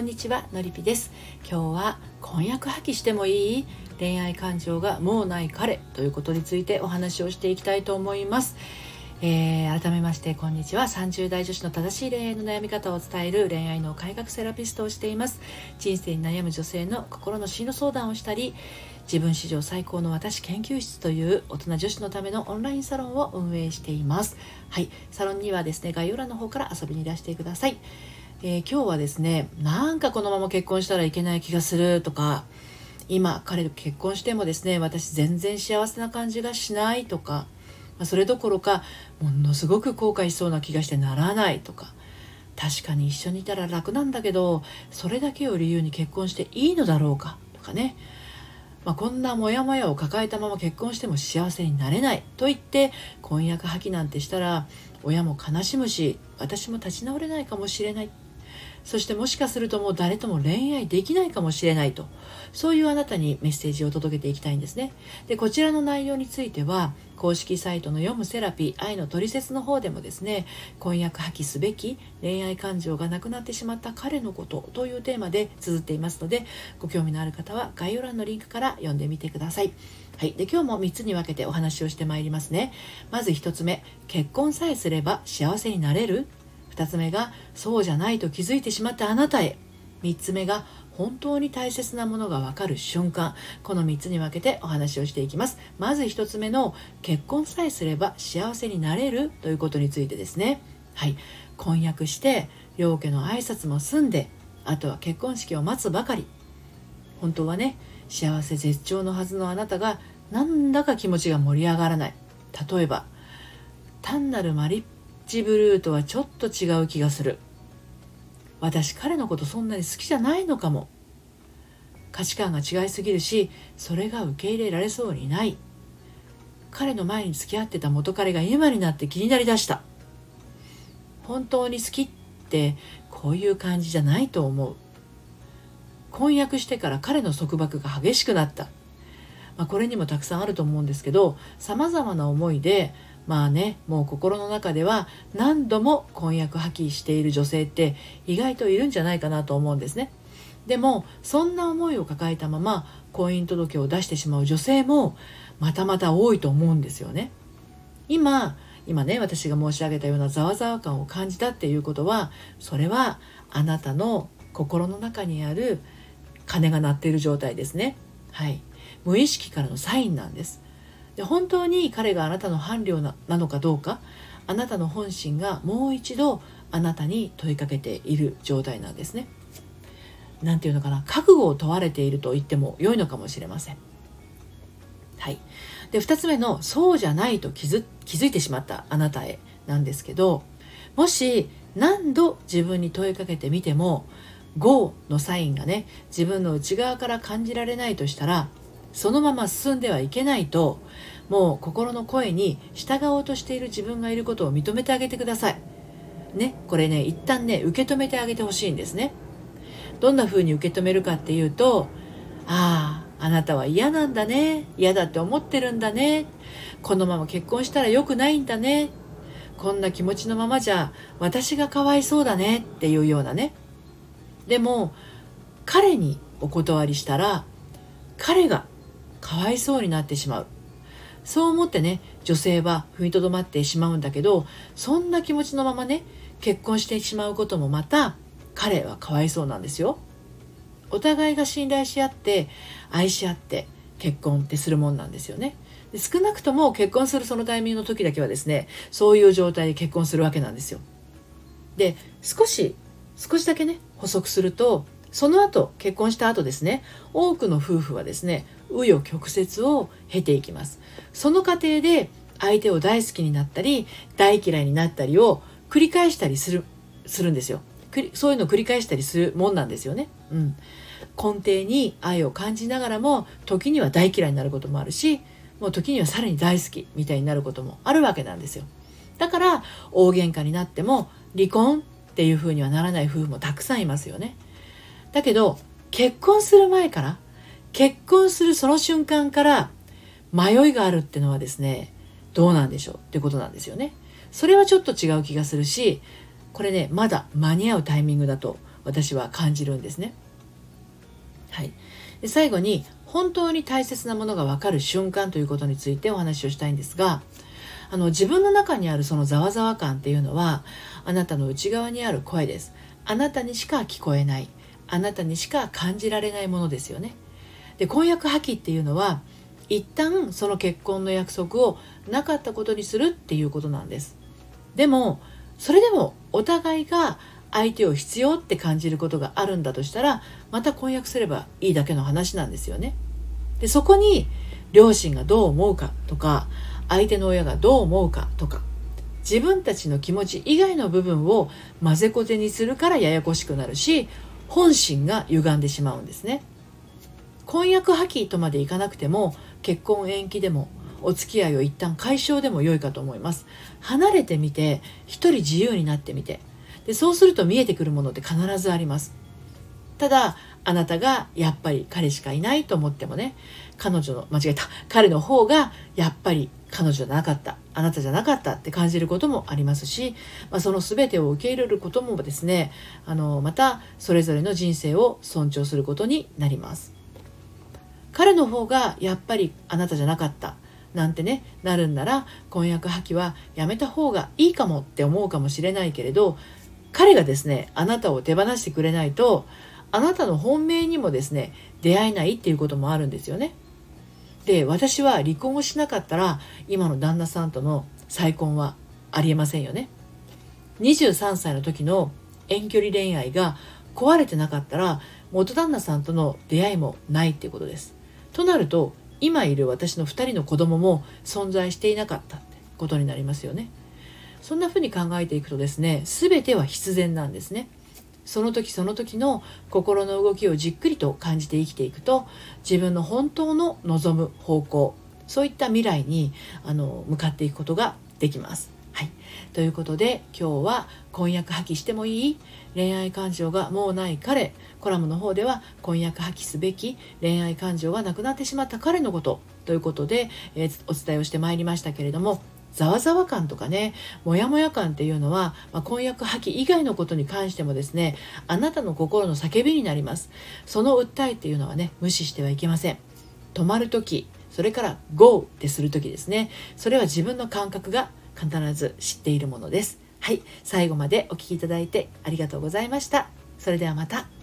こんにちはのりぴです。今日は婚約破棄してもいい？恋愛感情がもうない彼ということについてお話をしていきたいと思います。えー、改めましてこんにちは。30代女子の正しい恋愛の悩み方を伝える恋愛の改革セラピストをしています。人生に悩む女性の心の進路相談をしたり自分史上最高の私研究室という大人女子のためのオンラインサロンを運営しています。はい。サロンにはですね概要欄の方から遊びにいらしてください。えー、今日はですねなんかこのまま結婚したらいけない気がするとか今彼と結婚してもですね私全然幸せな感じがしないとかまあ、それどころかものすごく後悔しそうな気がしてならないとか確かに一緒にいたら楽なんだけどそれだけを理由に結婚していいのだろうかとかね、まあ、こんなモヤモヤを抱えたまま結婚しても幸せになれないと言って婚約破棄なんてしたら親も悲しむし私も立ち直れないかもしれない。そしてもしかするともう誰とも恋愛できないかもしれないと。そういうあなたにメッセージを届けていきたいんですね。でこちらの内容については公式サイトの読むセラピー愛のトリセツの方でもですね婚約破棄すべき恋愛感情がなくなってしまった彼のことというテーマで綴っていますのでご興味のある方は概要欄のリンクから読んでみてください。はい、で今日も3つに分けてお話をしてまいりますね。まず1つ目結婚さえすれば幸せになれる？2つ目がそうじゃないと気づいてしまったあなたへ。3つ目が本当に大切なものがわかる瞬間。この3つに分けてお話をしていきます。まず1つ目の結婚さえすれば幸せになれるということについてですね。はい。婚約して両家の挨拶も済んであとは結婚式を待つばかり。本当はね幸せ絶頂のはずのあなたがなんだか気持ちが盛り上がらない。例えば単なるマリッチブルーとはちょっと違う気がする。私彼のことそんなに好きじゃないのかも。価値観が違いすぎるしそれが受け入れられそうにない。彼の前に付き合ってた元彼が今になって気になりだした。本当に好きってこういう感じじゃないと思う。婚約してから彼の束縛が激しくなった、まあ、これにもたくさんあると思うんですけどさまざまな思いでまあねもう心の中では何度も婚約破棄している女性って意外といるんじゃないかなと思うんですね。でもそんな思いを抱えたまま婚姻届を出してしまう女性もまたまた多いと思うんですよね。今今ね私が申し上げたようなざわざわ感を感じたっていうことはそれはあなたの心の中にある鐘が鳴っている状態ですね。はい。無意識からのサインなんです。で本当に彼があなたの伴侶なのかどうかあなたの本心がもう一度あなたに問いかけている状態なんですね。何て言うのかな覚悟を問われていると言っても良いのかもしれません。はい、で2つ目の「そうじゃないと気づ気づいてしまったあなたへ」なんですけどもし何度自分に問いかけてみても GO のサインがね自分の内側から感じられないとしたらそのまま進んではいけないともう心の声に従おうとしている自分がいることを認めてあげてください。ね、これね一旦ね受け止めてあげてほしいんですね。どんな風に受け止めるかっていうとあああなたは嫌なんだね。嫌だって思ってるんだね。このまま結婚したら良くないんだね。こんな気持ちのままじゃ私がかわいそうだね。っていうようなね。でも彼にお断りしたら彼がかわいそうになってしまう。そう思ってね女性は踏みとどまってしまうんだけどそんな気持ちのままね結婚してしまうこともまた彼はかわいそうなんですよ。お互いが信頼し合って愛し合って結婚ってするもんなんですよね。で少なくとも結婚するそのタイミングの時だけはですねそういう状態で結婚するわけなんですよ。で少し少しだけね補足するとその後結婚した後ですね多くの夫婦はですね紆余曲折を経ていきます。その過程で相手を大好きになったり大嫌いになったりを繰り返したりするするんですよ。そういうのを繰り返したりするもんなんですよね、うん、根底に愛を感じながらも時には大嫌いになることもあるしもう時にはさらに大好きみたいになることもあるわけなんですよ。だから大喧嘩になっても離婚っていう風にはならない夫婦もたくさんいますよね。だけど結婚する前から結婚するその瞬間から迷いがあるっていうのはですねどうなんでしょう？ってことなんですよね。それはちょっと違う気がするしこれねまだ間に合うタイミングだと私は感じるんですね。はい、で最後に本当に大切なものが分かる瞬間ということについてお話をしたいんですがあの自分の中にあるそのざわざわ感っていうのはあなたの内側にある声です。あなたにしか聞こえない。あなたにしか感じられないものですよね。で婚約破棄っていうのは一旦その結婚の約束をなかったことにするっていうことなんです。でもそれでもお互いが相手を必要って感じることがあるんだとしたらまた婚約すればいいだけの話なんですよね。でそこに両親がどう思うかとか相手の親がどう思うかとか自分たちの気持ち以外の部分を混ぜこぜにするからややこしくなるし本心が歪んでしまうんですね。婚約破棄とまでいかなくても結婚延期でもお付き合いを一旦解消でも良いかと思います。離れてみて一人自由になってみて。でそうすると見えてくるものって必ずあります。ただあなたがやっぱり彼しかいないと思ってもね彼女の間違えた彼の方がやっぱり彼女じゃなかったあなたじゃなかったって感じることもありますし、まあ、その全てを受け入れることもですねあのまたそれぞれの人生を尊重することになります。彼の方がやっぱりあなたじゃなかったなんてねなるんなら婚約破棄はやめた方がいいかもって思うかもしれないけれど彼がですねあなたを手放してくれないとあなたの本命にもですね出会えないっていうこともあるんですよね。で私は離婚をしなかったら今の旦那さんとの再婚はありえませんよね。23歳の時の遠距離恋愛が壊れてなかったら元旦那さんとの出会いもないっていうことです。となると今いる私の2人の子供も存在していなかったってことになりますよね。そんな風に考えていくとですね全ては必然なんですね。その時その時の心の動きをじっくりと感じて生きていくと自分の本当の望む方向そういった未来にあの向かっていくことができます。はい、ということで今日は婚約破棄してもいい？恋愛感情がもうない彼。コラムの方では婚約破棄すべき。恋愛感情がなくなってしまった彼のこと。ということで、えー、お伝えをしてまいりましたけれどもざわざわ感とかねモヤモヤ感っていうのは、まあ、婚約破棄以外のことに関してもですねあなたの心の叫びになります。その訴えっていうのはね無視してはいけません。止まる時それから GO ってする時ですね。それは自分の感覚が必ず知っているものです。はい。最後までお聴きいただいてありがとうございました。それではまた。